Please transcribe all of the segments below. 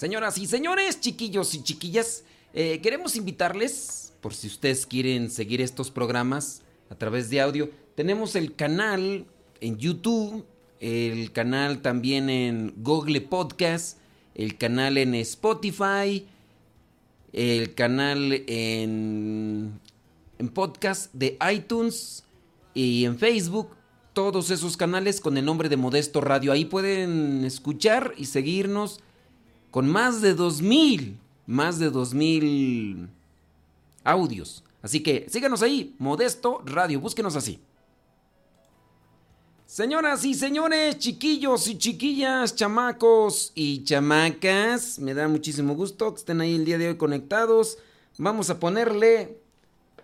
Señoras y señores, chiquillos y chiquillas, eh, queremos invitarles, por si ustedes quieren seguir estos programas a través de audio, tenemos el canal en YouTube, el canal también en Google Podcast, el canal en Spotify, el canal en, en podcast de iTunes y en Facebook. Todos esos canales con el nombre de Modesto Radio. Ahí pueden escuchar y seguirnos con más de 2000, más de 2000 audios. Así que síganos ahí, Modesto Radio, búsquenos así. Señoras y señores, chiquillos y chiquillas, chamacos y chamacas, me da muchísimo gusto que estén ahí el día de hoy conectados. Vamos a ponerle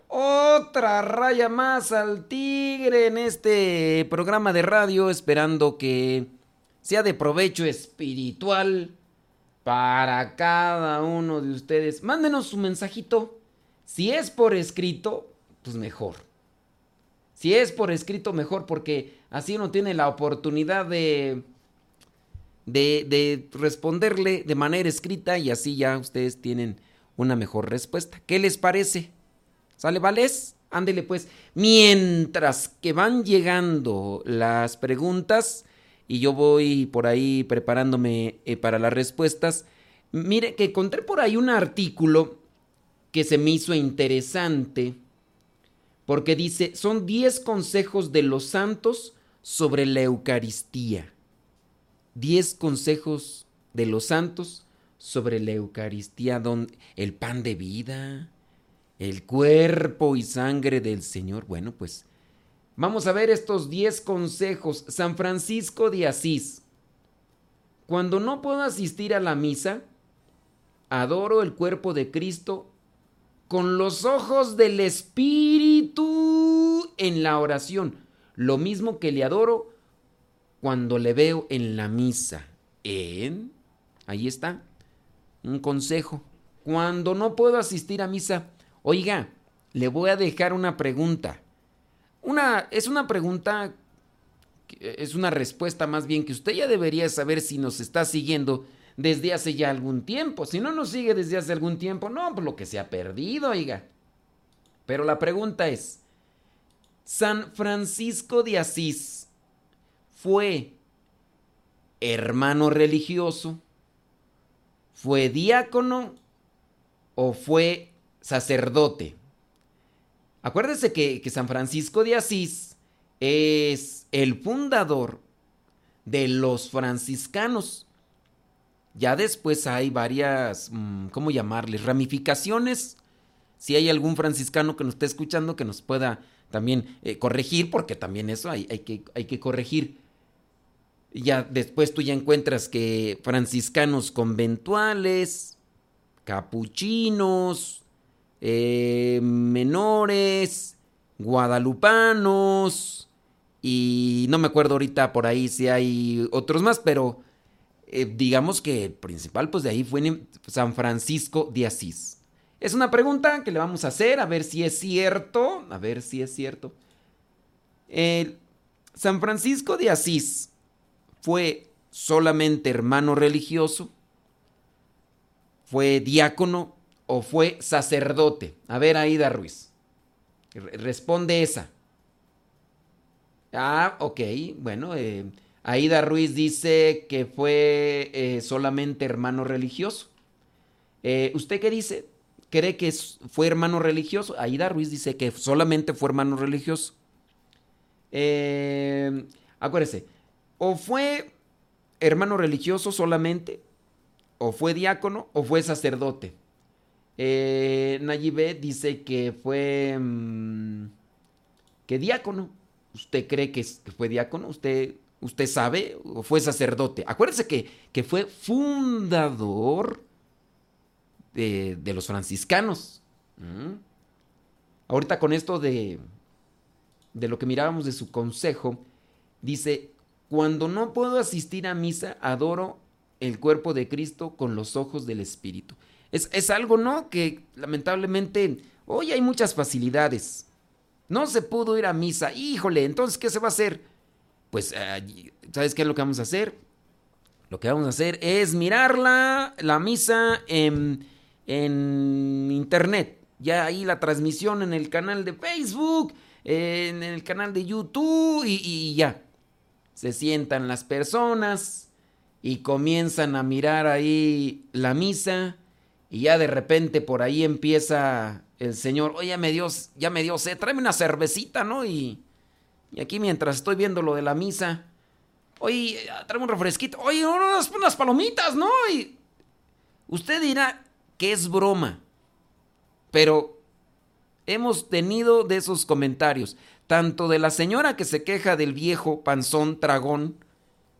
otra raya más al tigre en este programa de radio, esperando que sea de provecho espiritual para cada uno de ustedes. Mándenos su mensajito. Si es por escrito, pues mejor. Si es por escrito, mejor, porque así uno tiene la oportunidad de, de, responderle de manera escrita y así ya ustedes tienen una mejor respuesta. ¿Qué les parece? ¿Sale, vales? Ándele pues. Mientras que van llegando las preguntas y yo voy por ahí preparándome eh, para las respuestas, mire que encontré por ahí un artículo que se me hizo interesante porque dice, son 10 consejos de los santos sobre la Eucaristía. 10 consejos de los santos sobre la Eucaristía, donde el pan de vida, el cuerpo y sangre del Señor. Bueno, pues vamos a ver estos 10 consejos. San Francisco de Asís. Cuando no puedo asistir a la misa, adoro el cuerpo de Cristo con los ojos del Espíritu en la oración. Lo mismo que le adoro cuando le veo en la misa. En, ahí está, un consejo. Cuando no puedo asistir a misa, oiga, le voy a dejar una pregunta. Una, es una pregunta, es una respuesta más bien que usted ya debería saber si nos está siguiendo desde hace ya algún tiempo. Si no nos sigue desde hace algún tiempo, no, pues lo que se ha perdido, oiga. Pero la pregunta es, ¿San Francisco de Asís fue hermano religioso? ¿Fue diácono o fue sacerdote? Acuérdese que, San Francisco de Asís es el fundador de los franciscanos. Ya después hay varias, mm, ¿cómo llamarles? Ramificaciones. Si hay algún franciscano que nos esté escuchando que nos pueda también eh, corregir, porque también eso hay que corregir. Ya después tú ya encuentras que franciscanos conventuales, capuchinos, eh, menores, guadalupanos, y no me acuerdo ahorita por ahí si hay otros más, pero eh, digamos que el principal, pues de ahí fue San Francisco de Asís. Es una pregunta que le vamos a hacer, a ver si es cierto, a ver si es cierto. San Francisco de Asís fue solamente hermano religioso, fue diácono o fue sacerdote. A ver, Aida Ruiz, responde esa. Ah, ok, bueno, eh, Aida Ruiz dice que fue eh, solamente hermano religioso. Eh, ¿Usted qué dice? ¿Cree que fue hermano religioso? Aida Ruiz dice que solamente fue hermano religioso. Eh, acuérdese, o fue hermano religioso solamente, o fue diácono, o fue sacerdote. Eh, dice que fue mm, que diácono. ¿Usted cree que fue diácono? ¿Usted usted sabe, fue sacerdote. Acuérdese que, que fue fundador de, los franciscanos. Ahorita con esto de, de lo que mirábamos de su consejo, dice, cuando no puedo asistir a misa, adoro el cuerpo de Cristo con los ojos del Espíritu. Es, es algo, ¿no? Que lamentablemente hoy hay muchas facilidades. No se pudo ir a misa. Híjole, entonces, ¿qué se va a hacer? pues, ¿sabes qué es lo que vamos a hacer? lo que vamos a hacer es mirarla, la misa en, en internet. Ya ahí la transmisión en el canal de Facebook, en el canal de YouTube y ya. Se sientan las personas y comienzan a mirar ahí la misa y ya de repente por ahí empieza el señor, oye, me dio, ya me dio sed, tráeme una cervecita, ¿no? Y, y aquí mientras estoy viendo lo de la misa, oye, tráeme un refresquito, oye, unas, unas palomitas, ¿no? Y usted dirá que es broma, pero hemos tenido de esos comentarios, tanto de la señora que se queja del viejo panzón tragón,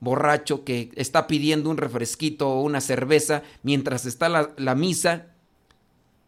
borracho que está pidiendo un refresquito o una cerveza mientras está la, misa.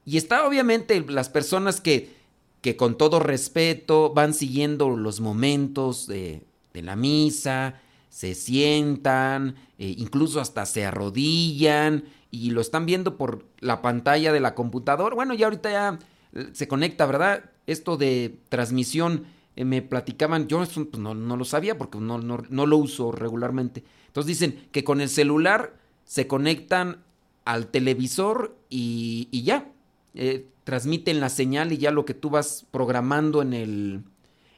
Y está obviamente las personas que, que, con todo respeto van siguiendo los momentos de, la misa, se sientan, eh, incluso hasta se arrodillan y lo están viendo por la pantalla de la computadora. Bueno, ya ahorita ya eh, se conecta, ¿verdad? Esto de transmisión eh, me platicaban, yo pues, no, lo sabía porque no, no, lo uso regularmente. Entonces dicen que con el celular se conectan al televisor y, ya, eh, transmiten la señal y ya lo que tú vas programando en el,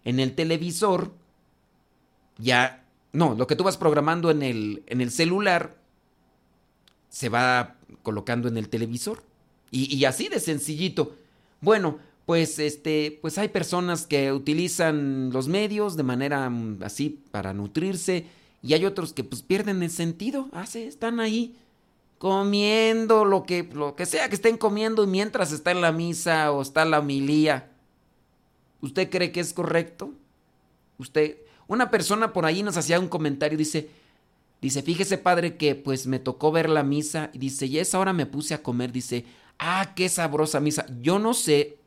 en el televisor, ya, no, lo que tú vas programando en el, en el celular se va colocando en el televisor. Y, y así de sencillito. Bueno, pues este, pues hay personas que utilizan los medios de manera mm, así para nutrirse y hay otros que pues pierden el sentido, ah, están ahí comiendo lo que lo que sea que estén comiendo mientras está en la misa o está la homilía. ¿Usted cree que es correcto? Usted una persona por ahí nos hacía un comentario dice Dice, fíjese padre que pues me tocó ver la misa y dice, y esa hora me puse a comer, dice, ah, qué sabrosa misa. Yo no sé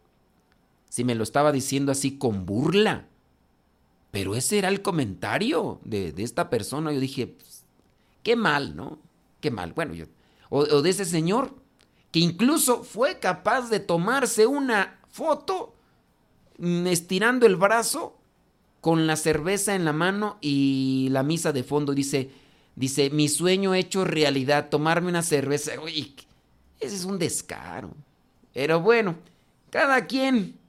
si me lo estaba diciendo así con burla. Pero ese era el comentario de, esta persona. Yo dije, pues, qué mal, ¿no? Qué mal. Bueno, yo, o, de ese señor que incluso fue capaz de tomarse una foto mm, estirando el brazo con la cerveza en la mano y la misa de fondo. Dice, dice, mi sueño hecho realidad, tomarme una cerveza. Uy, ese es un descaro. Pero bueno, cada quien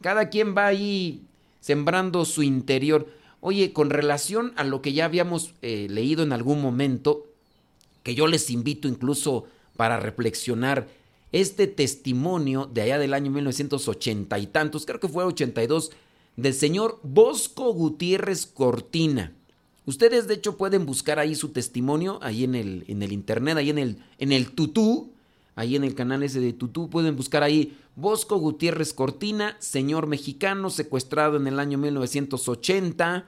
cada quien va ahí sembrando su interior. Oye, con relación a lo que ya habíamos eh, leído en algún momento, que yo les invito incluso para reflexionar, este testimonio de allá del año 1980 y tantos, creo que fue 82, del señor Bosco Gutiérrez Cortina. Ustedes de hecho pueden buscar ahí su testimonio, ahí en el, en el internet, ahí en el, en el tutú, ahí en el canal ese de tutú, pueden buscar ahí Bosco Gutiérrez Cortina, señor mexicano secuestrado en el año 1980,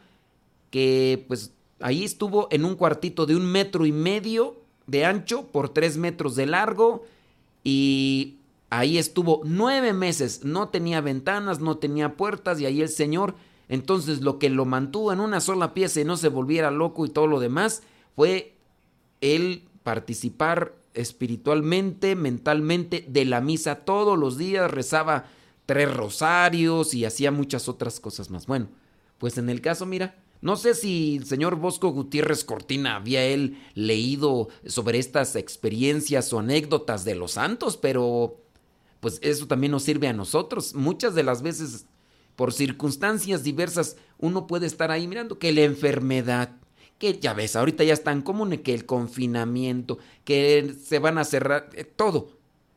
que pues ahí estuvo en un cuartito de un metro y medio de ancho por tres metros de largo y ahí estuvo nueve meses, no tenía ventanas, no tenía puertas y ahí el señor, entonces lo que lo mantuvo en una sola pieza y no se volviera loco y todo lo demás fue el participar espiritualmente, mentalmente de la misa todos los días, rezaba tres rosarios y hacía muchas otras cosas más. Bueno, pues en el caso, mira, no sé si el señor Bosco Gutiérrez Cortina había él leído sobre estas experiencias o anécdotas de los santos, pero pues eso también nos sirve a nosotros. Muchas de las veces, por circunstancias diversas, uno puede estar ahí mirando que la enfermedad, que ya ves, ahorita ya es tan común que el confinamiento, que se van a cerrar, eh, todo.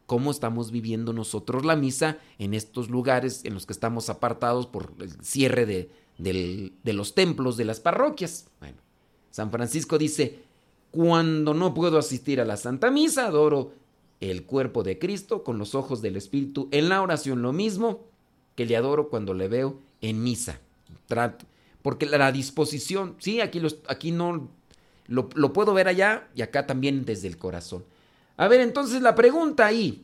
¿Cómo estamos viviendo nosotros la misa en estos lugares en los que estamos apartados por el cierre de, de los templos, de las parroquias? Bueno, San Francisco dice, cuando no puedo asistir a la Santa Misa, adoro el cuerpo de Cristo con los ojos del Espíritu en la oración, lo mismo que le adoro cuando le veo en misa. Trato, porque la disposición, sí, aquí, aquí no lo, lo puedo ver allá y acá también desde el corazón. A ver, entonces la pregunta ahí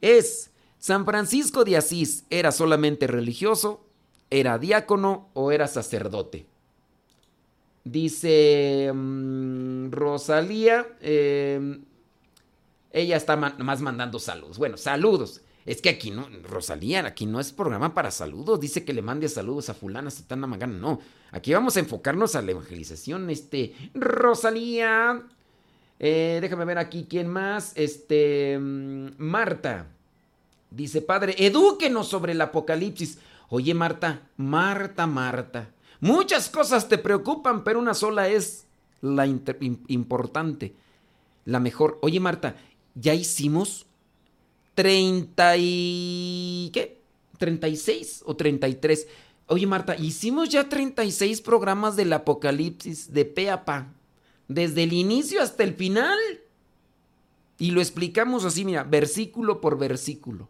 es, ¿San Francisco de Asís era solamente religioso, era diácono o era sacerdote? Dice mm, Rosalía, em, ella está más mandando saludos. Bueno, saludos. Es que aquí no, Rosalía, aquí no es programa para saludos. Dice que le mande saludos a fulana, satana, magana. No, aquí vamos a enfocarnos a la evangelización. Este, Rosalía, Eh, déjame ver aquí quién más. Este. Mm, Marta. Dice, padre, edúquenos sobre el apocalipsis. Oye, Marta, Marta, Marta. Muchas cosas te preocupan, pero una sola es la importante. La mejor. Oye, Marta, ya hicimos 30 y... ¿Qué? 36 o 33. Oye, Marta, hicimos ya 36 programas del Apocalipsis de pe a pa. Desde el inicio hasta el final. Y lo explicamos así, mira, versículo por versículo.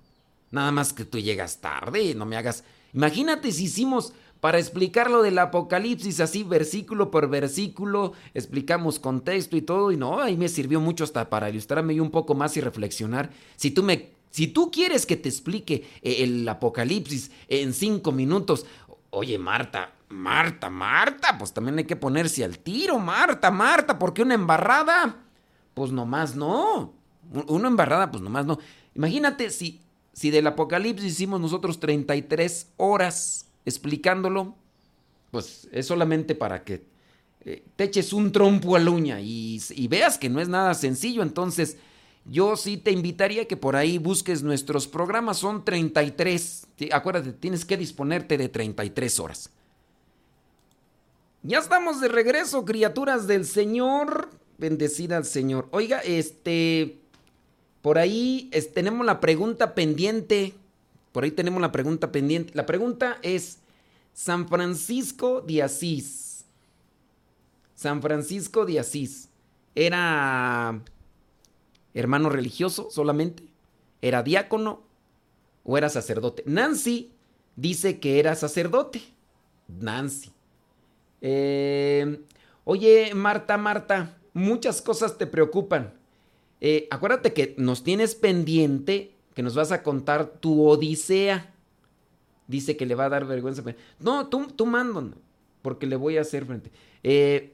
Nada más que tú llegas tarde, no me hagas... Imagínate si hicimos para explicar lo del Apocalipsis así versículo por versículo, explicamos contexto y todo, y no, ahí me sirvió mucho hasta para ilustrarme un poco más y reflexionar. Si tú me si tú quieres que te explique eh, el Apocalipsis en cinco minutos, oye Marta, Marta, Marta, pues también hay que ponerse al tiro, Marta, Marta, porque una embarrada, pues nomás no. Una embarrada, pues nomás no. Imagínate si, si del Apocalipsis hicimos nosotros 33 horas explicándolo, pues es solamente para que eh, te eches un trompo a la uña y, y veas que no es nada sencillo, entonces yo sí te invitaría que por ahí busques nuestros programas, son 33. Acuérdate, tienes que disponerte de 33 horas. Ya estamos de regreso, criaturas del Señor. Bendecida al Señor. Oiga, este. Por ahí tenemos la pregunta pendiente. Por ahí tenemos la pregunta pendiente. La pregunta es: San Francisco de Asís. San Francisco de Asís. ¿Era hermano religioso solamente? ¿Era diácono o era sacerdote? Nancy dice que era sacerdote. Nancy. Eh, oye, Marta, Marta, muchas cosas te preocupan. Eh, acuérdate que nos tienes pendiente que nos vas a contar tu odisea. Dice que le va a dar vergüenza. No, tú, tú porque le voy a hacer frente. Eh,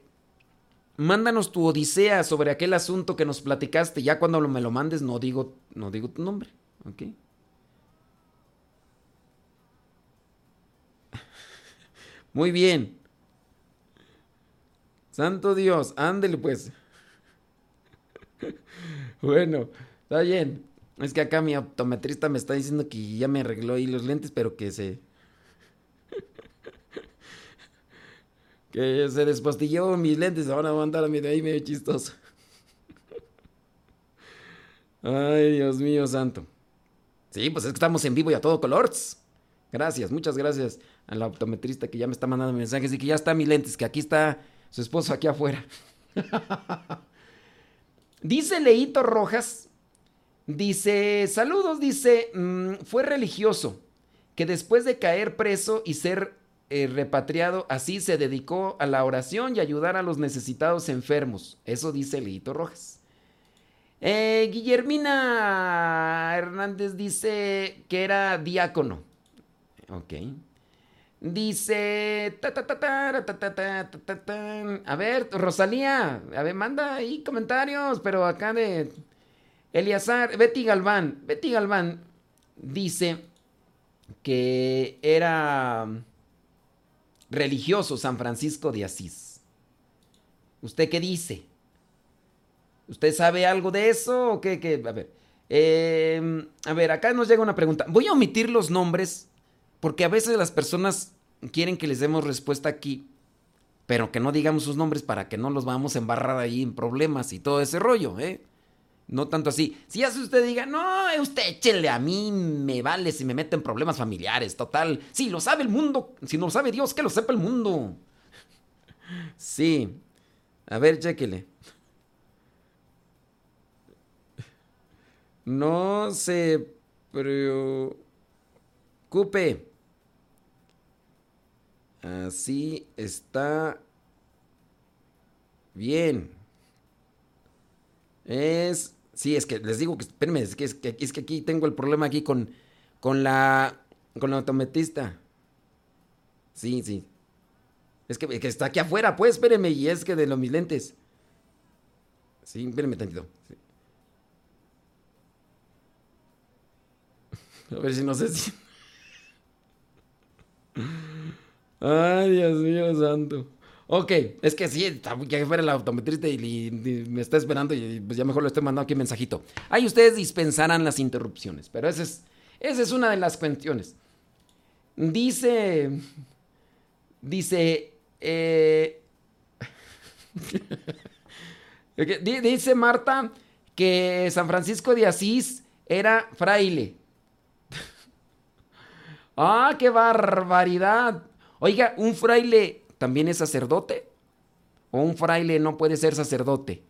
mándanos tu odisea sobre aquel asunto que nos platicaste. Ya cuando me lo mandes, no digo, no digo tu nombre. ¿Ok? Muy bien. Santo Dios, ándele pues. bueno, está bien. Es que acá mi optometrista me está diciendo que ya me arregló ahí los lentes, pero que se. Que se despostilló mis lentes. Ahora van a andar ahí medio chistoso. Ay, Dios mío santo. Sí, pues es que estamos en vivo y a todo color. Gracias, muchas gracias a la optometrista que ya me está mandando mensajes y que ya está mis lentes, que aquí está su esposo aquí afuera. dice Leito Rojas, dice, saludos, dice, mm, fue religioso, que después de caer preso y ser eh, repatriado, así se dedicó a la oración y ayudar a los necesitados enfermos. Eso dice Leito Rojas. Eh, Guillermina Hernández dice que era diácono. Ok. Dice. a ver, Rosalía. A ver, manda ahí comentarios. Pero acá de. Eliazar. Betty Galván. Betty Galván dice que era religioso San Francisco de Asís. ¿Usted qué dice? ¿Usted sabe algo de eso o qué? qué? A ver. Eh, a ver, acá nos llega una pregunta. Voy a omitir los nombres porque a veces las personas quieren que les demos respuesta aquí, pero que no digamos sus nombres para que no los vamos a embarrar ahí en problemas y todo ese rollo, ¿eh? No tanto así. Si hace usted diga, no, usted échele a mí, me vale si me mete en problemas familiares, total. Si lo sabe el mundo, si no lo sabe Dios, que lo sepa el mundo. Sí. A ver, chéquele. No se preocupe. Así está bien. Es. Sí, es que les digo que. Espérenme, es que, es que, es que aquí tengo el problema aquí con, con la. Con la autometista. Sí, sí. Es que, que, está aquí afuera, pues, espérenme. Y es que de los mis lentes. Sí, espérenme tantito. A ver si no sé si. Ay, Dios mío santo. Ok, es que sí, ya fuera el autometrista y, me está esperando y pues ya mejor le estoy mandando aquí un mensajito. Ahí ustedes dispensarán las interrupciones, pero esa es, esa es una de las cuestiones. Dice, dice, eh, dice Marta que San Francisco de Asís era fraile. ¡Ah, qué barbaridad! Oiga, ¿un fraile también es sacerdote? ¿O un fraile no puede ser sacerdote?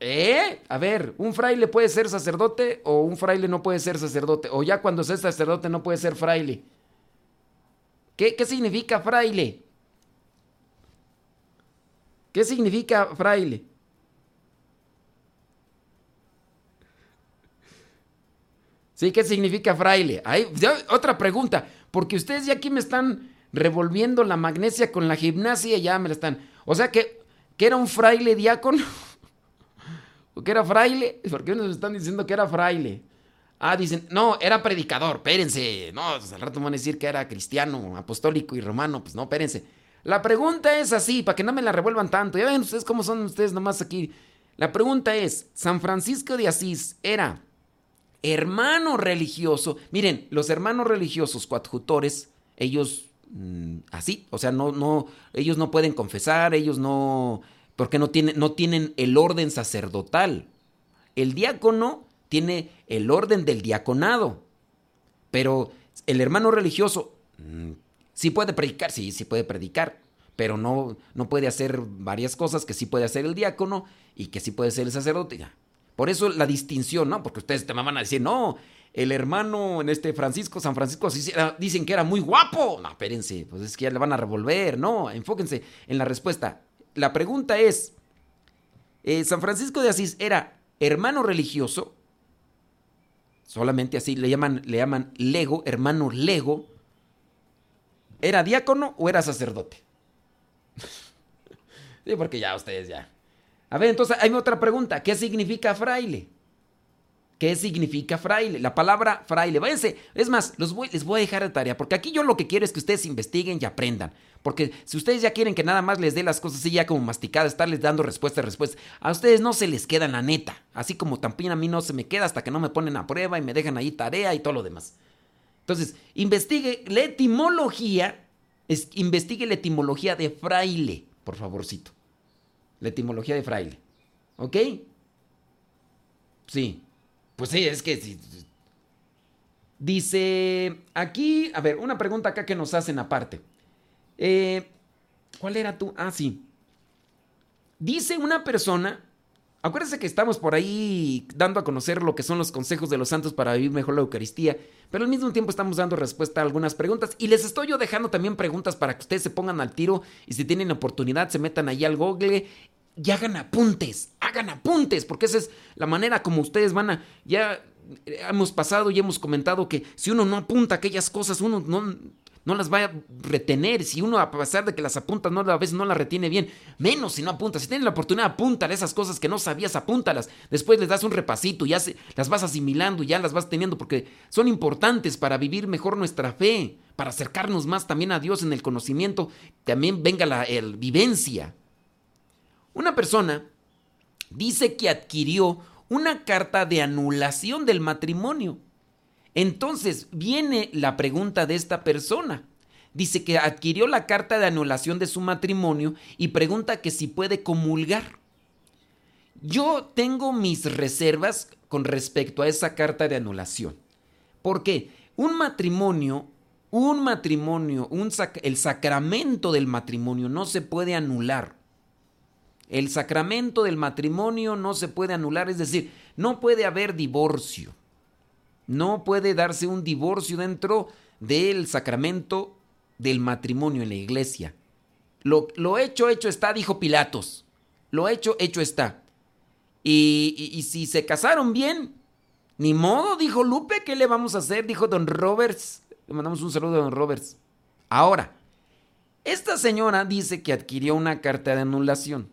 ¿Eh? A ver, ¿un fraile puede ser sacerdote o un fraile no puede ser sacerdote? O ya cuando es sacerdote no puede ser fraile. ¿Qué, qué significa fraile? ¿Qué significa fraile? ¿Sí? ¿Qué significa fraile? otra pregunta, porque ustedes ya aquí me están revolviendo la magnesia con la gimnasia ya me la están... O sea que, que era un fraile diácono. ¿O que era fraile? ¿Por qué nos están diciendo que era fraile? Ah, dicen, no, era predicador, espérense. No, pues al rato van a decir que era cristiano, apostólico y romano. Pues no, espérense. La pregunta es así, para que no me la revuelvan tanto. Ya ven ustedes cómo son ustedes nomás aquí. La pregunta es, ¿San Francisco de Asís era hermano religioso. Miren, los hermanos religiosos coadjutores, ellos mm, así, o sea, no, no, ellos no pueden confesar, ellos no, porque no tienen, no tienen el orden sacerdotal. El diácono tiene el orden del diaconado, pero el hermano religioso mm, sí puede predicar, sí, sí puede predicar, pero no, no puede hacer varias cosas que sí puede hacer el diácono y que sí puede ser el sacerdote. Por eso la distinción, ¿no? Porque ustedes te van a decir, no, el hermano en este Francisco, San Francisco, dicen que era muy guapo. No, espérense, pues es que ya le van a revolver, no, enfóquense en la respuesta. La pregunta es, eh, ¿San Francisco de Asís era hermano religioso? Solamente así le llaman, le llaman lego, hermano lego. ¿Era diácono o era sacerdote? sí, porque ya ustedes ya. A ver, entonces hay otra pregunta. ¿Qué significa fraile? ¿Qué significa fraile? La palabra fraile. Váyanse. Es más, los voy, les voy a dejar de tarea. Porque aquí yo lo que quiero es que ustedes investiguen y aprendan. Porque si ustedes ya quieren que nada más les dé las cosas así ya como masticadas, estarles dando respuesta, respuesta, a ustedes no se les queda la neta. Así como también a mí no se me queda hasta que no me ponen a prueba y me dejan ahí tarea y todo lo demás. Entonces, investigue la etimología. Es, investigue la etimología de fraile, por favorcito la etimología de fraile. ¿Ok? Sí. Pues sí, es que Dice aquí, a ver, una pregunta acá que nos hacen aparte. Eh, ¿Cuál era tú? Ah, sí. Dice una persona, acuérdense que estamos por ahí dando a conocer lo que son los consejos de los santos para vivir mejor la Eucaristía, pero al mismo tiempo estamos dando respuesta a algunas preguntas y les estoy yo dejando también preguntas para que ustedes se pongan al tiro y si tienen oportunidad se metan ahí al Google y hagan apuntes, hagan apuntes, porque esa es la manera como ustedes van a, ya hemos pasado y hemos comentado que si uno no apunta aquellas cosas, uno no, no las va a retener. Si uno, a pesar de que las apunta, no, a veces no las retiene bien, menos si no apunta. Si tienes la oportunidad, apúntale esas cosas que no sabías, apúntalas. Después les das un repasito, ya se, las vas asimilando, ya las vas teniendo, porque son importantes para vivir mejor nuestra fe, para acercarnos más también a Dios en el conocimiento, también venga la vivencia. Una persona dice que adquirió una carta de anulación del matrimonio. Entonces viene la pregunta de esta persona. Dice que adquirió la carta de anulación de su matrimonio y pregunta que si puede comulgar. Yo tengo mis reservas con respecto a esa carta de anulación. Porque un matrimonio, un matrimonio, el sacramento del matrimonio no se puede anular. El sacramento del matrimonio no se puede anular, es decir, no puede haber divorcio. No puede darse un divorcio dentro del sacramento del matrimonio en la iglesia. Lo, hecho, hecho está, dijo Pilatos. Lo hecho, hecho está. Y, y, si se casaron bien, ni modo, dijo Lupe, ¿qué le vamos a hacer? Dijo don Roberts. Le mandamos un saludo a don Roberts. Ahora, esta señora dice que adquirió una carta de anulación.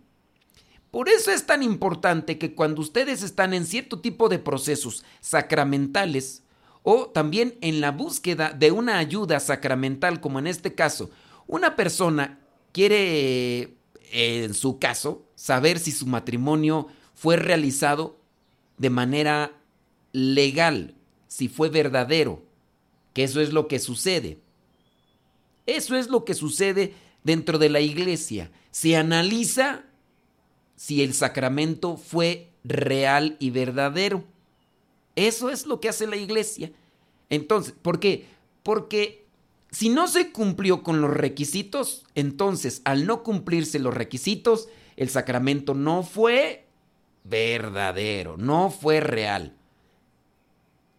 Por eso es tan importante que cuando ustedes están en cierto tipo de procesos sacramentales o también en la búsqueda de una ayuda sacramental, como en este caso, una persona quiere, en su caso, saber si su matrimonio fue realizado de manera legal, si fue verdadero, que eso es lo que sucede. Eso es lo que sucede dentro de la iglesia. Se analiza si el sacramento fue real y verdadero. Eso es lo que hace la iglesia. Entonces, ¿por qué? Porque si no se cumplió con los requisitos, entonces al no cumplirse los requisitos, el sacramento no fue verdadero, no fue real.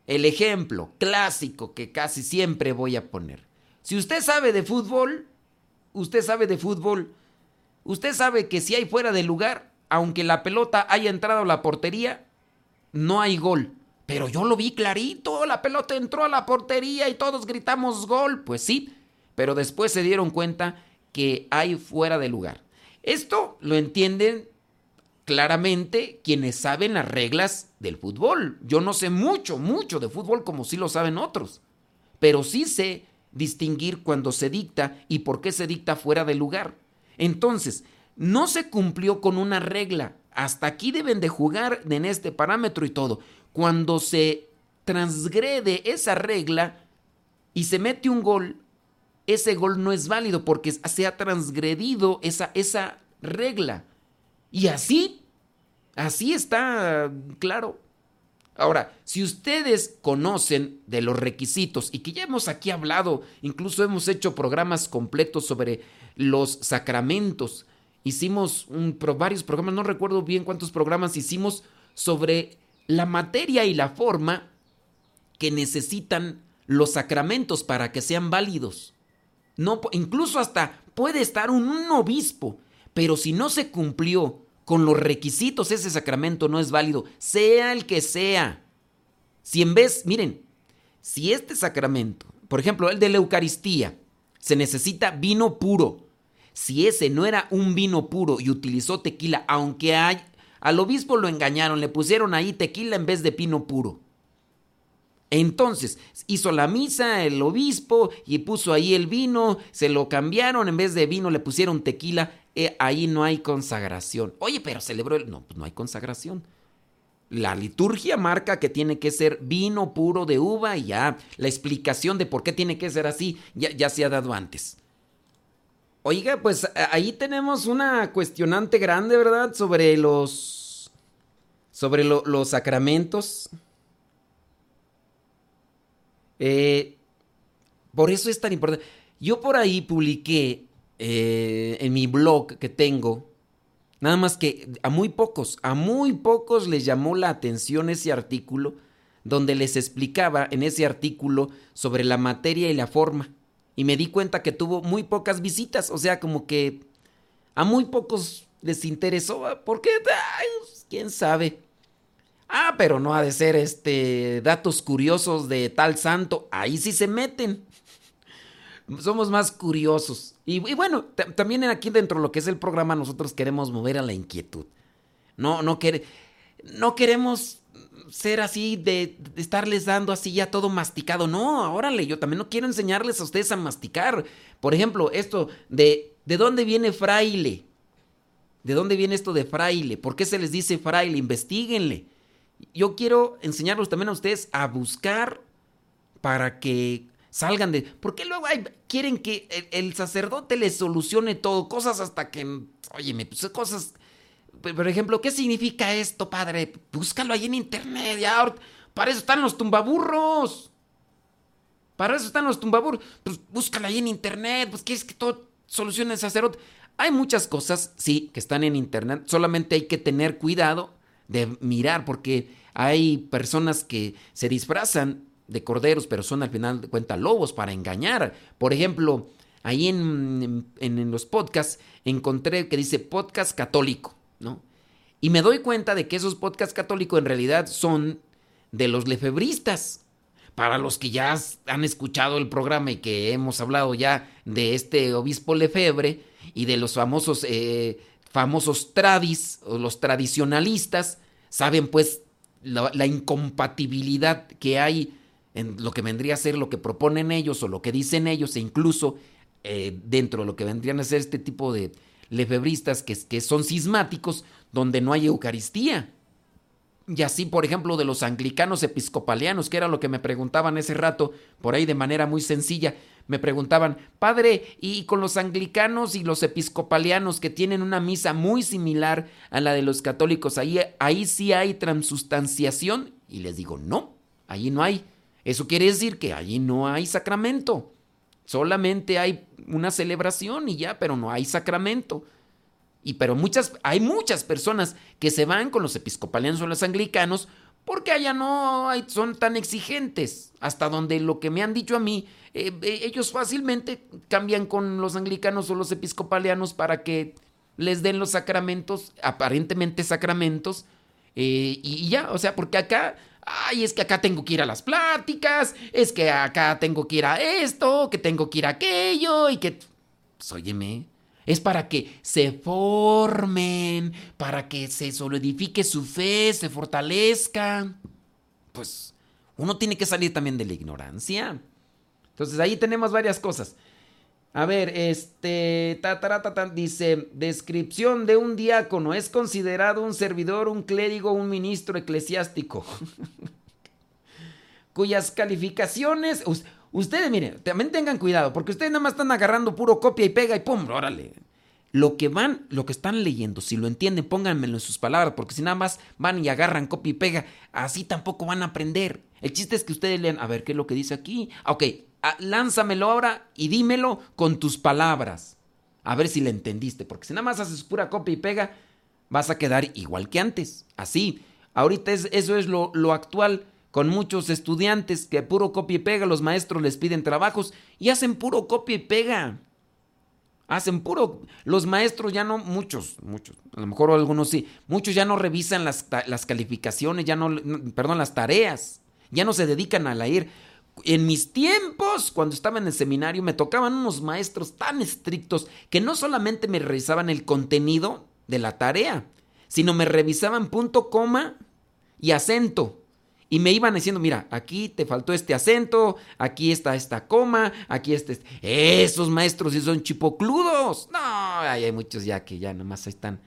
El ejemplo clásico que casi siempre voy a poner. Si usted sabe de fútbol, usted sabe de fútbol, usted sabe que si hay fuera de lugar, aunque la pelota haya entrado a la portería, no hay gol. Pero yo lo vi clarito, la pelota entró a la portería y todos gritamos gol. Pues sí, pero después se dieron cuenta que hay fuera de lugar. Esto lo entienden claramente quienes saben las reglas del fútbol. Yo no sé mucho, mucho de fútbol como sí lo saben otros, pero sí sé distinguir cuando se dicta y por qué se dicta fuera de lugar. Entonces, no se cumplió con una regla. Hasta aquí deben de jugar en este parámetro y todo. Cuando se transgrede esa regla y se mete un gol, ese gol no es válido porque se ha transgredido esa, esa regla. Y así, así está claro. Ahora, si ustedes conocen de los requisitos y que ya hemos aquí hablado, incluso hemos hecho programas completos sobre los sacramentos, hicimos varios programas, no recuerdo bien cuántos programas hicimos sobre la materia y la forma que necesitan los sacramentos para que sean válidos. No, incluso hasta puede estar un, un obispo, pero si no se cumplió con los requisitos, ese sacramento no es válido, sea el que sea. Si en vez, miren, si este sacramento, por ejemplo, el de la Eucaristía, se necesita vino puro, si ese no era un vino puro y utilizó tequila, aunque hay, al obispo lo engañaron, le pusieron ahí tequila en vez de vino puro. Entonces, hizo la misa el obispo y puso ahí el vino, se lo cambiaron, en vez de vino le pusieron tequila, eh, ahí no hay consagración. Oye, pero celebró el... No, pues no hay consagración. La liturgia marca que tiene que ser vino puro de uva y ya la explicación de por qué tiene que ser así ya se ha dado antes. Oiga, pues ahí tenemos una cuestionante grande, ¿verdad? Sobre los. sobre los sacramentos. Eh, por eso es tan importante. Yo por ahí publiqué eh, en mi blog que tengo, nada más que a muy pocos, a muy pocos les llamó la atención ese artículo donde les explicaba en ese artículo sobre la materia y la forma y me di cuenta que tuvo muy pocas visitas, o sea, como que a muy pocos les interesó, ¿por qué? Pues, quién sabe. Ah, pero no ha de ser este datos curiosos de tal santo, ahí sí se meten. Somos más curiosos. Y, bueno, también aquí dentro de lo que es el programa nosotros queremos mover a la inquietud. No, no, no queremos ser así, de, estarles dando así ya todo masticado. No, órale, yo también no quiero enseñarles a ustedes a masticar. Por ejemplo, esto de, ¿de dónde viene fraile? ¿De dónde viene esto de fraile? ¿Por qué se les dice fraile? Investíguenle. Yo quiero enseñarlos también a ustedes a buscar para que salgan de... Porque luego hay, quieren que el, sacerdote les solucione todo, cosas hasta que... Oye, me puse cosas por ejemplo, ¿qué significa esto, padre? Búscalo ahí en internet, ya. Para eso están los tumbaburros. Para eso están los tumbaburros. Pues búscalo ahí en internet. Pues quieres que todo solucione el sacerdote. Hay muchas cosas, sí, que están en internet. Solamente hay que tener cuidado de mirar, porque hay personas que se disfrazan de corderos, pero son al final de cuentas lobos para engañar. Por ejemplo, ahí en, en los podcasts encontré que dice podcast católico. ¿No? Y me doy cuenta de que esos podcasts católicos en realidad son de los lefebristas. Para los que ya han escuchado el programa y que hemos hablado ya de este obispo Lefebre y de los famosos, eh, famosos tradis o los tradicionalistas, saben pues la, incompatibilidad que hay en lo que vendría a ser lo que proponen ellos o lo que dicen ellos e incluso eh, dentro de lo que vendrían a ser este tipo de lefebristas que, que son cismáticos, donde no hay Eucaristía. Y así, por ejemplo, de los anglicanos episcopalianos, que era lo que me preguntaban ese rato, por ahí de manera muy sencilla, me preguntaban, padre, ¿y con los anglicanos y los episcopalianos que tienen una misa muy similar a la de los católicos, ahí, ahí sí hay transustanciación? Y les digo, no, ahí no hay. Eso quiere decir que allí no hay sacramento. Solamente hay una celebración y ya, pero no hay sacramento. Y pero muchas, hay muchas personas que se van con los episcopalianos o los anglicanos porque allá no son tan exigentes. Hasta donde lo que me han dicho a mí, eh, eh, ellos fácilmente cambian con los anglicanos o los episcopalianos para que les den los sacramentos, aparentemente sacramentos, eh, y ya, o sea, porque acá ay, es que acá tengo que ir a las pláticas, es que acá tengo que ir a esto, que tengo que ir a aquello, y que, pues óyeme, es para que se formen, para que se solidifique su fe, se fortalezca. Pues uno tiene que salir también de la ignorancia. Entonces ahí tenemos varias cosas. A ver, este, ta, dice, descripción de un diácono, es considerado un servidor, un clérigo, un ministro eclesiástico, cuyas calificaciones, Ustedes, miren, también tengan cuidado, porque ustedes nada más están agarrando puro copia y pega y pum, órale. Lo que van, lo que están leyendo, si lo entienden, pónganmelo en sus palabras, porque si nada más van y agarran copia y pega, así tampoco van a aprender. El chiste es que ustedes lean, a ver, ¿qué es lo que dice aquí? Ok, lánzamelo ahora y dímelo con tus palabras. A ver si le entendiste, porque si nada más haces pura copia y pega, vas a quedar igual que antes. Así, ahorita es, eso es lo, lo actual con muchos estudiantes que puro copia y pega, los maestros les piden trabajos y hacen puro copia y pega. Hacen puro, los maestros ya no, muchos, muchos, a lo mejor algunos sí, muchos ya no revisan las, las calificaciones, ya no, perdón, las tareas, ya no se dedican a leer. En mis tiempos, cuando estaba en el seminario, me tocaban unos maestros tan estrictos que no solamente me revisaban el contenido de la tarea, sino me revisaban punto, coma y acento y me iban diciendo, mira, aquí te faltó este acento, aquí está esta coma, aquí este... Esos maestros sí son chipocludos. No, hay muchos ya que ya nomás están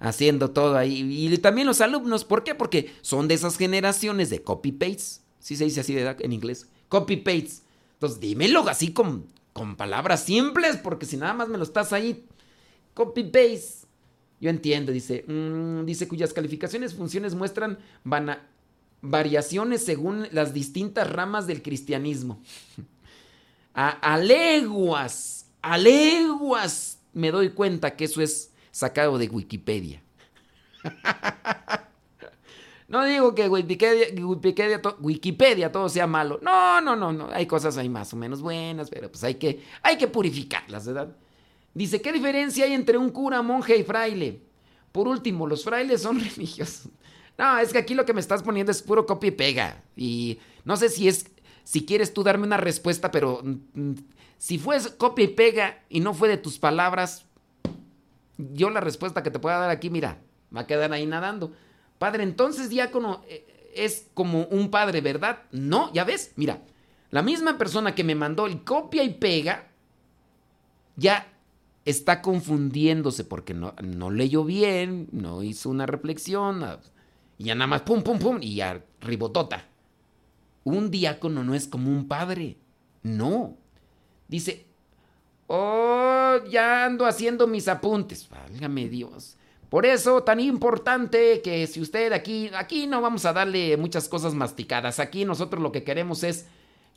haciendo todo ahí. Y también los alumnos, ¿por qué? Porque son de esas generaciones de copy-paste. Sí se dice así de en inglés. Copy-paste. Entonces dímelo así con, con palabras simples, porque si nada más me lo estás ahí, copy-paste. Yo entiendo, dice, mm, dice cuyas calificaciones, funciones muestran van a variaciones según las distintas ramas del cristianismo. A, leguas, a leguas me doy cuenta que eso es sacado de Wikipedia. No digo que Wikipedia, Wikipedia, todo sea malo. No, no, no, no. Hay cosas ahí más o menos buenas, pero pues hay que, hay que purificarlas, ¿verdad? Dice, ¿qué diferencia hay entre un cura, monje y fraile? Por último, los frailes son religiosos. No, es que aquí lo que me estás poniendo es puro copia y pega. Y no sé si es, si quieres tú darme una respuesta, pero mm, mm, si fue copia y pega y no fue de tus palabras, yo la respuesta que te pueda dar aquí, mira, va a quedar ahí nadando. Padre, entonces diácono eh, es como un padre, ¿verdad? No, ya ves, mira, la misma persona que me mandó el copia y pega, ya está confundiéndose porque no, no leyó bien, no hizo una reflexión y ya nada más pum, pum, pum, y ya ribotota. Un diácono no es como un padre. No. Dice, oh, ya ando haciendo mis apuntes. Válgame Dios. Por eso tan importante que si usted aquí, aquí no vamos a darle muchas cosas masticadas. Aquí nosotros lo que queremos es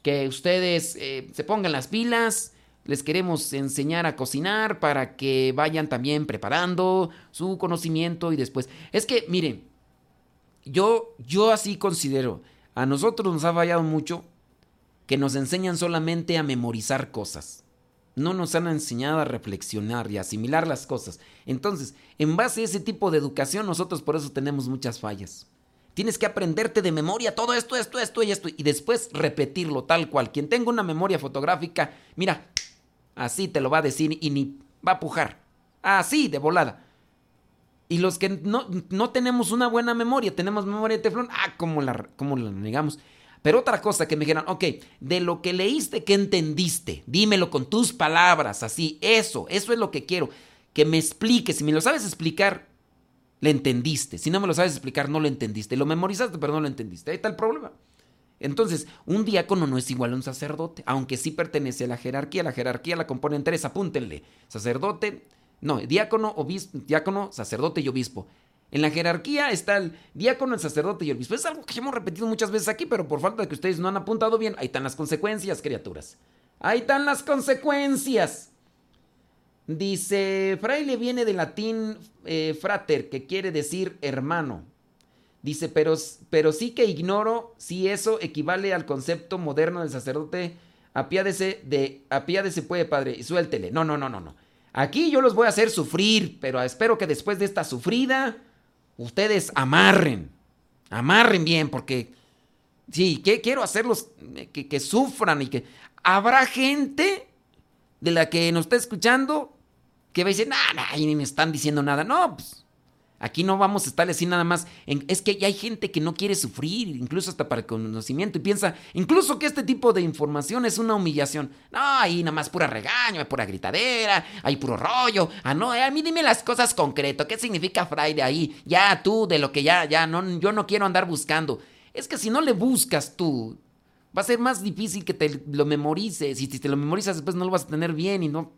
que ustedes eh, se pongan las pilas. Les queremos enseñar a cocinar para que vayan también preparando su conocimiento y después. Es que, miren, yo, yo así considero, a nosotros nos ha fallado mucho que nos enseñan solamente a memorizar cosas. No nos han enseñado a reflexionar y asimilar las cosas. Entonces, en base a ese tipo de educación, nosotros por eso tenemos muchas fallas. Tienes que aprenderte de memoria todo esto, esto, esto y esto, y después repetirlo tal cual. Quien tenga una memoria fotográfica, mira, así te lo va a decir y ni va a pujar. Así, de volada. Y los que no, no, tenemos una buena memoria, tenemos memoria de teflón, ah, ¿cómo la, cómo la negamos? Pero otra cosa que me dijeron, ok, de lo que leíste, ¿qué entendiste? Dímelo con tus palabras, así, eso, eso es lo que quiero. Que me expliques, si me lo sabes explicar, le entendiste. Si no me lo sabes explicar, no lo entendiste. Lo memorizaste, pero no lo entendiste. Ahí está el problema. Entonces, un diácono no es igual a un sacerdote, aunque sí pertenece a la jerarquía. La jerarquía la componen tres, apúntenle. Sacerdote, no, diácono, obispo, diácono, sacerdote y obispo. En la jerarquía está el diácono, el sacerdote y el obispo. Es algo que hemos repetido muchas veces aquí, pero por falta de que ustedes no han apuntado bien, ahí están las consecuencias, criaturas. Ahí están las consecuencias. Dice, fraile viene del latín eh, frater, que quiere decir hermano. Dice, pero, pero sí que ignoro si eso equivale al concepto moderno del sacerdote. Apiádese de, apiádese puede, padre, y suéltele. No, no, no, no, no. Aquí yo los voy a hacer sufrir, pero espero que después de esta sufrida ustedes amarren, amarren bien, porque sí, que, quiero hacerlos eh, que, sufran y que habrá gente de la que nos está escuchando que va a decir, nada, ni me están diciendo nada. No, pues Aquí no vamos a estar así nada más. es que hay gente que no quiere sufrir, incluso hasta para el conocimiento, y piensa, incluso que este tipo de información es una humillación. No, ahí nada más pura regaño, hay pura gritadera, hay puro rollo. Ah, no, eh, a mí dime las cosas concreto. ¿Qué significa fraile ahí? Ya tú, de lo que ya, ya, no, yo no quiero andar buscando. Es que si no le buscas tú, va a ser más difícil que te lo memorices. Y si te lo memorizas después no lo vas a tener bien y no.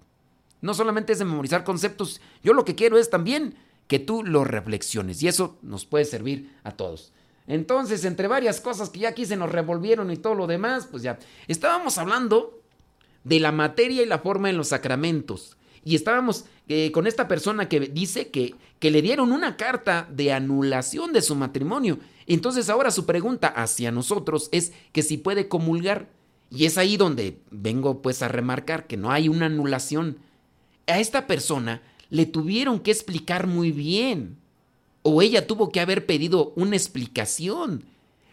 No solamente es de memorizar conceptos. Yo lo que quiero es también que tú lo reflexiones y eso nos puede servir a todos. Entonces, entre varias cosas que ya aquí se nos revolvieron y todo lo demás, pues ya estábamos hablando de la materia y la forma en los sacramentos. Y estábamos eh, con esta persona que dice que, que le dieron una carta de anulación de su matrimonio. Entonces ahora su pregunta hacia nosotros es que si puede comulgar. Y es ahí donde vengo pues a remarcar que no hay una anulación. A esta persona le tuvieron que explicar muy bien. O ella tuvo que haber pedido una explicación.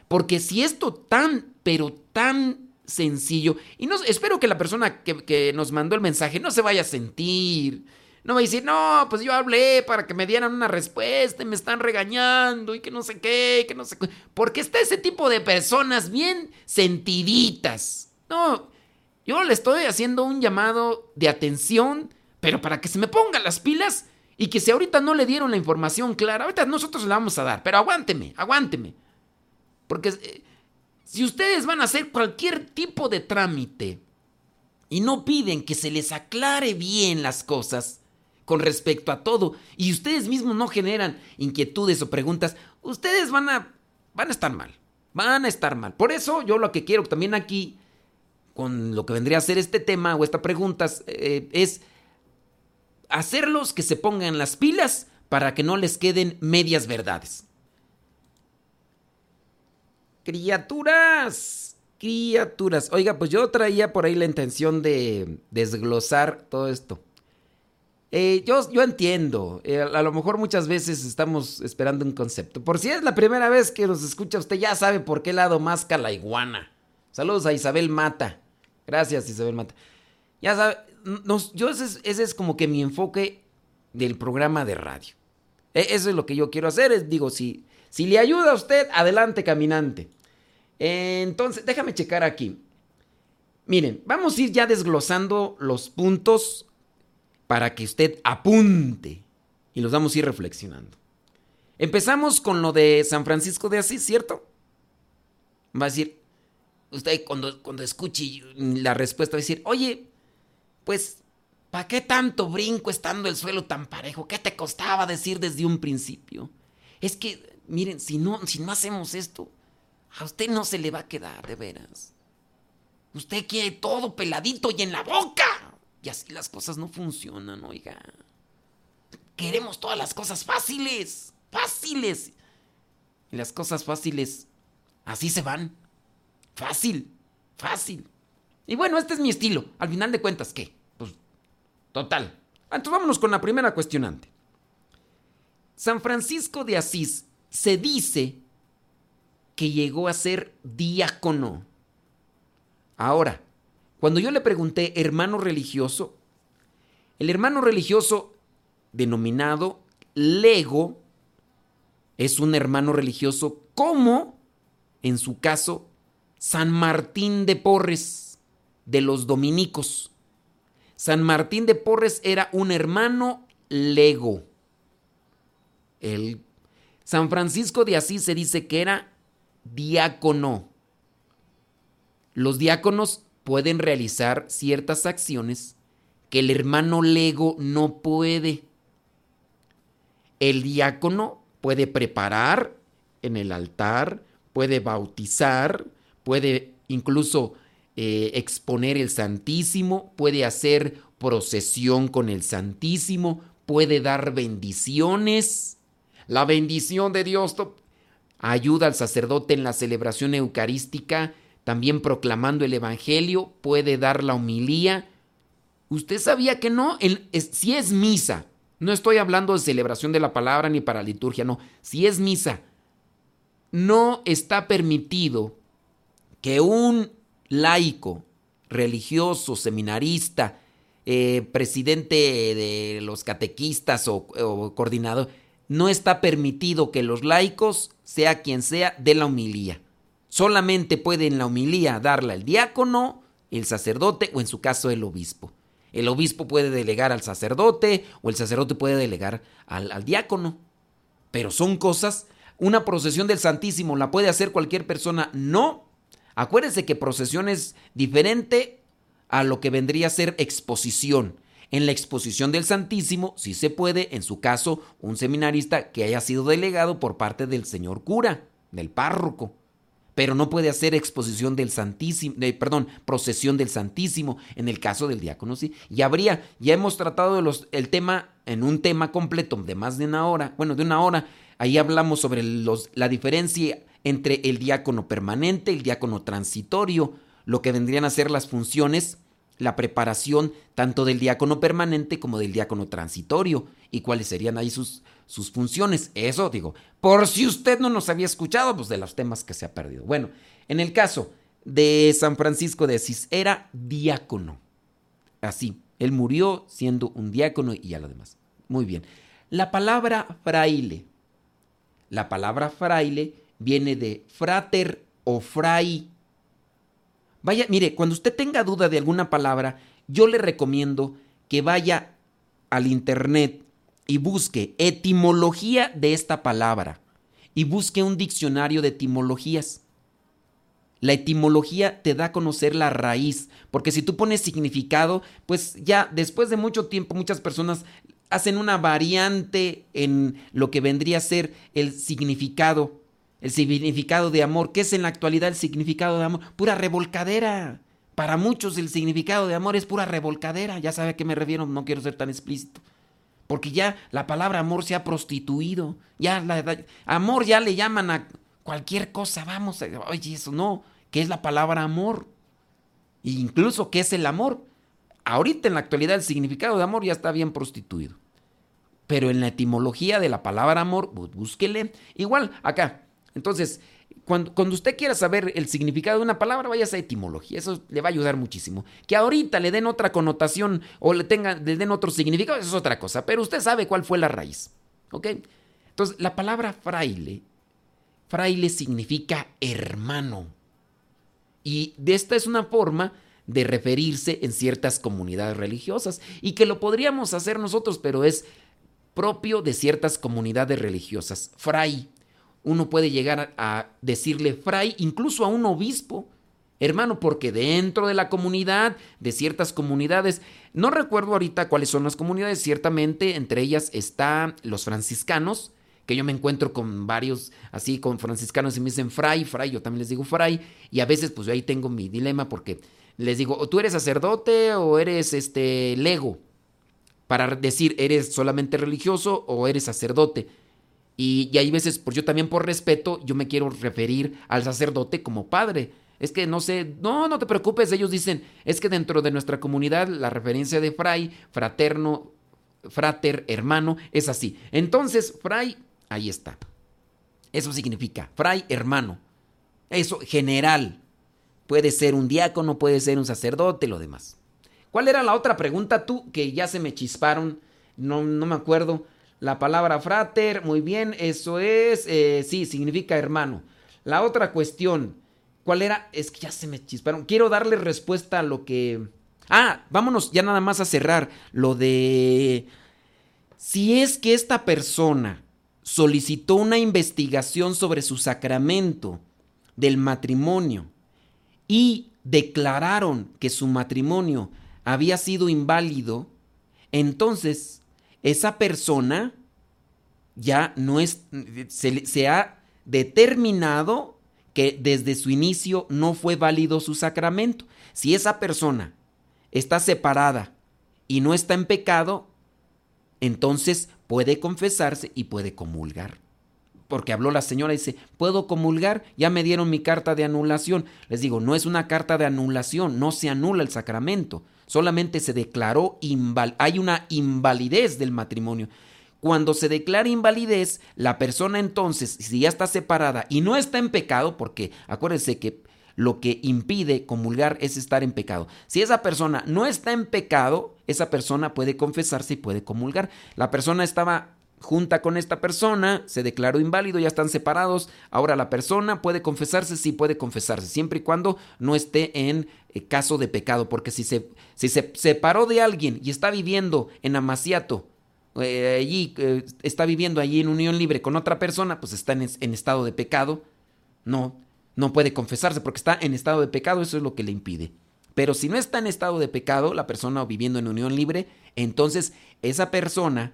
Porque si esto tan, pero tan sencillo, y no, espero que la persona que, nos mandó el mensaje no se vaya a sentir, no va a decir, no, pues yo hablé para que me dieran una respuesta y me están regañando y que no sé qué, que no sé qué. Porque está ese tipo de personas bien sentiditas. No, yo le estoy haciendo un llamado de atención pero para que se me pongan las pilas y que si ahorita no le dieron la información clara, ahorita nosotros la vamos a dar, pero aguánteme, aguánteme. Porque eh, si ustedes van a hacer cualquier tipo de trámite y no piden que se les aclare bien las cosas con respecto a todo y ustedes mismos no generan inquietudes o preguntas, ustedes van a van a estar mal. Van a estar mal. Por eso yo lo que quiero también aquí con lo que vendría a ser este tema o esta pregunta eh, es hacerlos que se pongan las pilas para que no les queden medias verdades. Criaturas, criaturas. Oiga, pues yo traía por ahí la intención de desglosar todo esto. Eh, yo, yo, entiendo, eh, a lo mejor muchas veces estamos esperando un concepto. Por si es la primera vez que nos escucha, usted ya sabe por qué lado masca la iguana. Saludos a Isabel Mata. Gracias, Isabel Mata. Ya sabe, yo ese es, como que mi enfoque del programa de radio. E, eso es lo que yo quiero hacer. Es, digo, si, si le ayuda a usted, adelante, caminante. Entonces, déjame checar aquí. Miren, vamos a ir ya desglosando los puntos para que usted apunte y los vamos a ir reflexionando. Empezamos con lo de San Francisco de Asís, ¿cierto? Va a decir, usted cuando, cuando escuche la respuesta va a decir, oye, pues, ¿para qué tanto brinco estando el suelo tan parejo? ¿Qué te costaba decir desde un principio? Es que, miren, si no, si no hacemos esto, a usted no se le va a quedar, de veras. Usted quiere todo peladito y en la boca. Y así las cosas no funcionan, oiga. Queremos todas las cosas fáciles, fáciles. Y las cosas fáciles, así se van. Fácil, fácil. Y bueno, este es mi estilo. Al final de cuentas, ¿qué? Pues, total. Entonces vámonos con la primera cuestionante. San Francisco de Asís se dice que llegó a ser diácono. Ahora, cuando yo le pregunté hermano religioso, el hermano religioso denominado lego es un hermano religioso como, en su caso, San Martín de Porres, de los dominicos. San Martín de Porres era un hermano lego. El San Francisco de Asís se dice que era diácono. Los diáconos pueden realizar ciertas acciones que el hermano lego no puede. El diácono puede preparar en el altar, puede bautizar, puede incluso eh, exponer el Santísimo, puede hacer procesión con el Santísimo, puede dar bendiciones. La bendición de Dios ayuda al sacerdote en la celebración eucarística, también proclamando el Evangelio, puede dar la homilía. ¿Usted sabía que no? si es misa, no estoy hablando de celebración de la palabra ni para liturgia, no, si es misa, no está permitido que un laico, religioso, seminarista, eh, presidente de los catequistas o, coordinador, no está permitido que los laicos, sea quien sea, de la humilía. Solamente puede en la humilía darla el diácono, el sacerdote o en su caso el obispo. El obispo puede delegar al sacerdote o el sacerdote puede delegar al diácono. Pero son cosas una procesión del Santísimo la puede hacer cualquier persona. No. Acuérdense que procesión es diferente a lo que vendría a ser exposición. En la exposición del Santísimo sí se puede, en su caso, un seminarista que haya sido delegado por parte del señor cura, del párroco. Pero no puede hacer exposición del Santísimo, perdón, procesión del Santísimo en el caso del diácono, sí. Y habría, ya hemos tratado los, el tema en un tema completo de más de una hora, bueno, de una hora, Ahí hablamos sobre la diferencia entre el diácono permanente, el diácono transitorio, lo que vendrían a ser las funciones, la preparación tanto del diácono permanente como del diácono transitorio y cuáles serían ahí sus, sus funciones. Eso digo, por si usted no nos había escuchado, pues de los temas que se ha perdido. Bueno, en el caso de San Francisco de Asís, era diácono. Así, él murió siendo un diácono y ya lo demás. Muy bien. La palabra fraile la palabra fraile viene de frater o fray. Vaya, mire, cuando usted tenga duda de alguna palabra, yo le recomiendo que vaya al internet y busque etimología de esta palabra y busque un diccionario de etimologías. La etimología te da a conocer la raíz, porque si tú pones significado, pues ya después de mucho tiempo muchas personas hacen una variante en lo que vendría a ser el significado, el significado de amor. ¿Qué es en la actualidad el significado de amor? Pura revolcadera. Para muchos el significado de amor es pura revolcadera. Ya sabe a qué me refiero, no quiero ser tan explícito. Porque ya la palabra amor se ha prostituido. Ya la, amor ya le llaman a cualquier cosa. Vamos, oye, eso no. ¿Qué es la palabra amor? E incluso, ¿qué es el amor? Ahorita en la actualidad el significado de amor ya está bien prostituido. Pero en la etimología de la palabra amor, búsquele. Igual, acá. Entonces, cuando, usted quiera saber el significado de una palabra, vaya a etimología. Eso le va a ayudar muchísimo. Que ahorita le den otra connotación o le, tengan, den otro significado, eso es otra cosa. Pero usted sabe cuál fue la raíz. ¿Ok? Entonces, la palabra fraile, fraile significa hermano. Y esta es una forma de referirse en ciertas comunidades religiosas y que lo podríamos hacer nosotros, pero es propio de ciertas comunidades religiosas. Fray, uno puede llegar a decirle fray incluso a un obispo, hermano, porque dentro de la comunidad, de ciertas comunidades, no recuerdo ahorita cuáles son las comunidades, ciertamente entre ellas está los franciscanos, que yo me encuentro con varios así, con franciscanos y me dicen fray, fray, yo también les digo fray, y a veces pues yo ahí tengo mi dilema porque les digo, o tú eres sacerdote o eres este lego, para decir, eres solamente religioso o eres sacerdote. Y, hay veces, pues yo también por respeto, yo me quiero referir al sacerdote como padre. Es que no sé, no, no te preocupes, ellos dicen, es que dentro de nuestra comunidad la referencia de fray, fraterno, frater, hermano, es así. Entonces, fray, ahí está. Eso significa, fray, hermano. Eso, general. Puede ser un diácono, puede ser un sacerdote, lo demás. ¿Cuál era la otra pregunta tú? Que ya se me chisparon, no, no me acuerdo. La palabra frater, muy bien, eso es, eh, sí, significa hermano. La otra cuestión, ¿Cuál era? Es que ya se me chisparon. Quiero darle respuesta a lo que... Ah, vámonos ya nada más a cerrar. Lo de... Si es que esta persona solicitó una investigación sobre su sacramento del matrimonio y declararon que su matrimonio había sido inválido, entonces esa persona ya no es, se, ha determinado que desde su inicio no fue válido su sacramento. Si esa persona está separada y no está en pecado, entonces puede confesarse y puede comulgar. Porque habló la señora y dice, ¿puedo comulgar? Ya me dieron mi carta de anulación. Les digo, no es una carta de anulación, no se anula el sacramento, solamente se declaró hay una invalidez del matrimonio. Cuando se declara invalidez, la persona entonces, si ya está separada y no está en pecado, porque acuérdense que lo que impide comulgar es estar en pecado. Si esa persona no está en pecado, esa persona puede confesarse y puede comulgar. La persona estaba junta con esta persona, se declaró inválido, ya están separados. Ahora la persona puede confesarse, sí puede confesarse, siempre y cuando no esté en eh, caso de pecado, porque si se, si se separó de alguien y está viviendo en amaciato, eh, allí eh, está viviendo allí en unión libre con otra persona, pues está en, en estado de pecado. No, no puede confesarse porque está en estado de pecado, eso es lo que le impide. Pero si no está en estado de pecado, la persona viviendo en unión libre, entonces esa persona,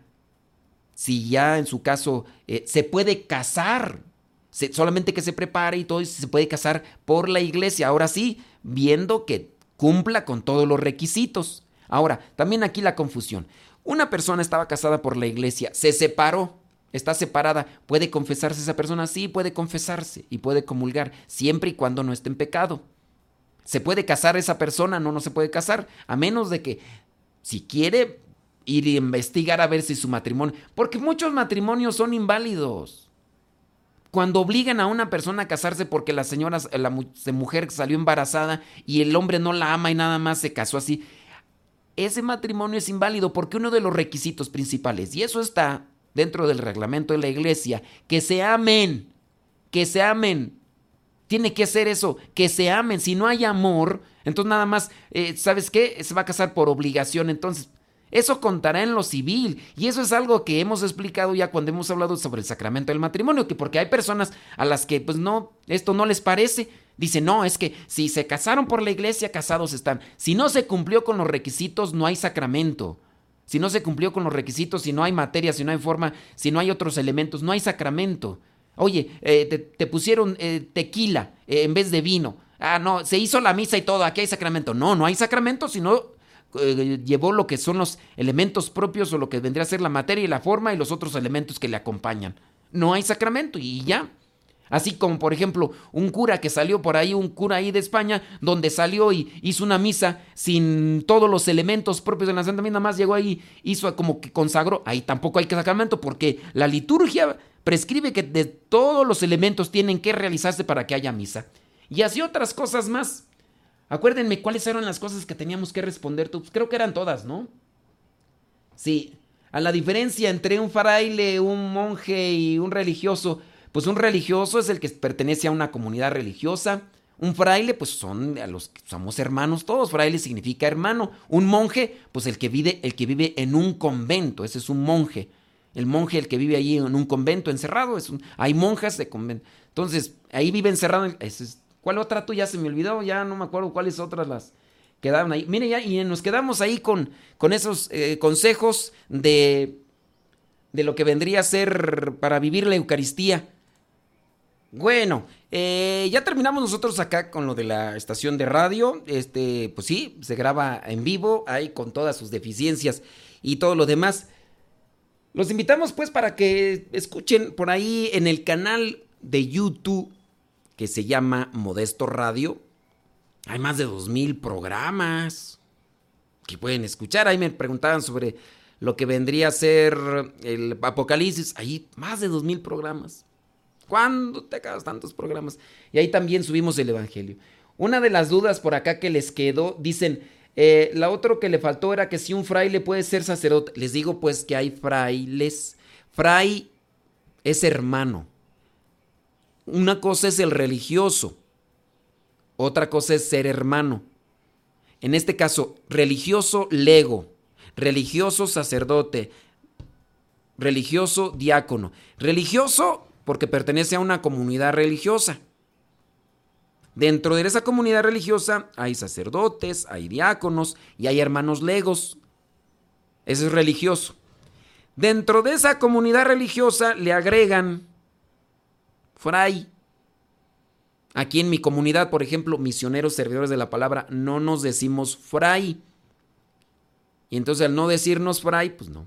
si ya en su caso eh, se puede casar, solamente que se prepare y todo, y se puede casar por la iglesia, ahora sí, viendo que cumpla con todos los requisitos. Ahora, también aquí la confusión. Una persona estaba casada por la iglesia, se separó, está separada, ¿puede confesarse esa persona? Sí, puede confesarse y puede comulgar, siempre y cuando no esté en pecado. ¿Se puede casar esa persona? No, no se puede casar, a menos de que si quiere ir a investigar a ver si su matrimonio, porque muchos matrimonios son inválidos. Cuando obligan a una persona a casarse porque la señora, la mujer salió embarazada y el hombre no la ama y nada más se casó así, ese matrimonio es inválido porque uno de los requisitos principales, y eso está dentro del reglamento de la iglesia, que se amen, que se amen. Tiene que ser eso, que se amen. Si no hay amor, entonces nada más, eh, ¿sabes qué? Se va a casar por obligación. Entonces, eso contará en lo civil. Y eso es algo que hemos explicado ya cuando hemos hablado sobre el sacramento del matrimonio, que porque hay personas a las que, pues no, esto no les parece. Dice, no, es que si se casaron por la iglesia, casados están. Si no se cumplió con los requisitos, no hay sacramento. Si no se cumplió con los requisitos, si no hay materia, si no hay forma, si no hay otros elementos, no hay sacramento. Oye, eh, te, pusieron eh, tequila eh, en vez de vino. Ah, no, se hizo la misa y todo, aquí hay sacramento. No, no hay sacramento si no llevó lo que son los elementos propios o lo que vendría a ser la materia y la forma y los otros elementos que le acompañan. No hay sacramento y ya. Así como, por ejemplo, un cura que salió por ahí, un cura ahí de España, donde salió y hizo una misa sin todos los elementos propios de la Santa Misa, más llegó ahí, hizo como que consagró. Ahí tampoco hay sacramento porque la liturgia prescribe que de todos los elementos tienen que realizarse para que haya misa. Y así otras cosas más. Acuérdenme cuáles eran las cosas que teníamos que responder. Pues creo que eran todas, ¿no? Sí. A la diferencia entre un fraile, un monje y un religioso pues un religioso es el que pertenece a una comunidad religiosa. Un fraile, pues son a los que somos hermanos todos. Fraile significa hermano. Un monje, pues el que vive, el que vive en un convento. Ese es un monje. El monje, el que vive allí en un convento encerrado. Es un, hay monjas de convento. Entonces, ahí vive encerrado. ¿Cuál otra tú ya se me olvidó? Ya no me acuerdo cuáles otras las quedaron ahí. Mire, ya, y nos quedamos ahí con, con esos eh, consejos de, de lo que vendría a ser para vivir la Eucaristía. Bueno, eh, ya terminamos nosotros acá con lo de la estación de radio. Este, pues sí, se graba en vivo, ahí con todas sus deficiencias y todo lo demás. Los invitamos pues para que escuchen por ahí en el canal de YouTube que se llama Modesto Radio. Hay más de dos mil programas que pueden escuchar. Ahí me preguntaban sobre lo que vendría a ser el Apocalipsis. Ahí más de dos mil programas. ¿Cuándo te acabas tantos programas? Y ahí también subimos el Evangelio. Una de las dudas por acá que les quedó, dicen, eh, la otra que le faltó era que si un fraile puede ser sacerdote. Les digo pues que hay frailes. Fray es hermano. Una cosa es el religioso Otra cosa es ser hermano. En este caso, religioso lego, religioso sacerdote, religioso diácono. Religioso porque pertenece a una comunidad religiosa. Dentro de esa comunidad religiosa hay sacerdotes, hay diáconos y hay hermanos legos. Eso es religioso. Dentro de esa comunidad religiosa le agregan fray. Aquí en mi comunidad, por ejemplo, misioneros servidores de la palabra, no nos decimos fray. Y entonces al no decirnos fray, pues no.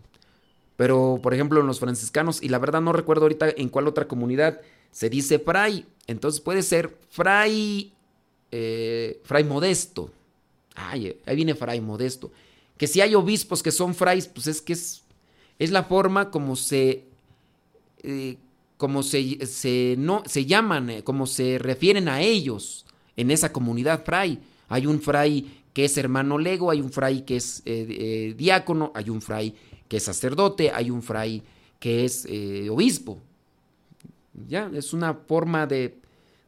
Pero, por ejemplo, en los franciscanos, y la verdad no recuerdo ahorita en cuál otra comunidad se dice fray. Entonces puede ser fray, eh, fray modesto. Ay, ahí viene fray modesto. Que si hay obispos que son frays, pues es que es, es la forma como se, eh, como se, se, no, se llaman, eh, como se refieren a ellos en esa comunidad fray. Hay un fray que es hermano lego, hay un fray que es diácono, hay un fray que es sacerdote, hay un fray que es obispo. Ya, es una forma de,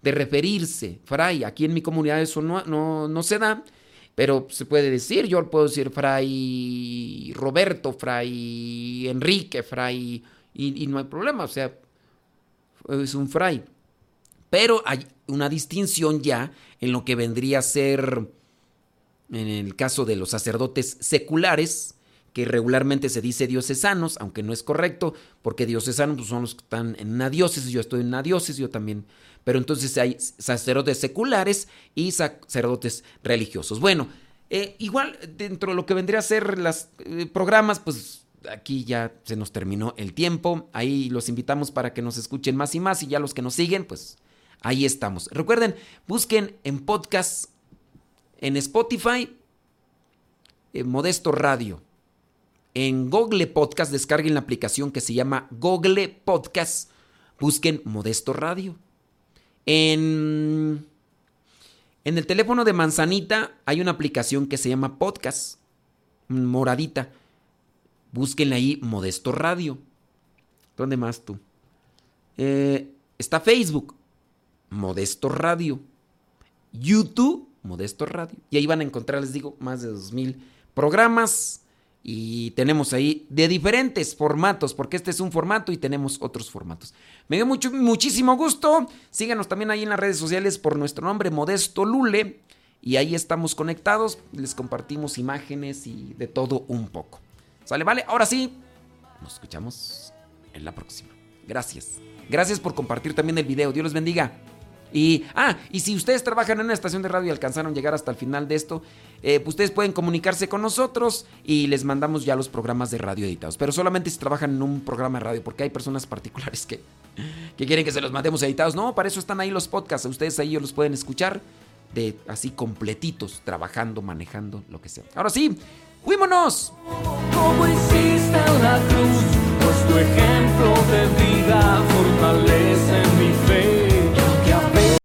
de referirse, fray. Aquí en mi comunidad eso no, no, se da, pero se puede decir, yo puedo decir fray Roberto, fray Enrique, fray, y, no hay problema, o sea, es un fray. Pero hay una distinción ya en lo que vendría a ser, en el caso de los sacerdotes seculares, que regularmente se dice diocesanos, aunque no es correcto, porque diocesanos pues, son los que están en una diócesis, yo estoy en una diócesis, yo también, pero entonces hay sacerdotes seculares y sacerdotes religiosos. Bueno, eh, igual dentro de lo que vendría a ser los eh, programas, pues aquí ya se nos terminó el tiempo, ahí los invitamos para que nos escuchen más y más y ya los que nos siguen, pues ahí estamos. Recuerden, busquen en podcast, en Spotify, eh, Modesto Radio en Google Podcast, descarguen la aplicación que se llama Google Podcast. Busquen Modesto Radio. En, en el teléfono de Manzanita hay una aplicación que se llama Podcast. Moradita. Búsquenla ahí Modesto Radio. ¿Dónde más tú? Eh, está Facebook. Modesto Radio. YouTube. Modesto Radio. Y ahí van a encontrar, les digo, más de 2.000 programas y tenemos ahí de diferentes formatos, porque este es un formato y tenemos otros formatos. Me dio mucho, muchísimo gusto. Síganos también ahí en las redes sociales por nuestro nombre, Modesto Lule. Y ahí estamos conectados. Les compartimos imágenes y de todo un poco. ¿Sale? Vale. Ahora sí, nos escuchamos en la próxima. Gracias. Gracias por compartir también el video. Dios los bendiga. Y, ah, y si ustedes trabajan en una estación de radio y alcanzaron llegar hasta el final de esto, eh, pues ustedes pueden comunicarse con nosotros y les mandamos ya los programas de radio editados. Pero solamente si trabajan en un programa de radio, porque hay personas particulares que, que quieren que se los mandemos editados. No, para eso están ahí los podcasts. Ustedes ahí los pueden escuchar de así completitos, trabajando, manejando, lo que sea. Ahora sí, ¡Fuímonos! Como hiciste en la cruz, pues tu ejemplo de vida fortalece mi fe.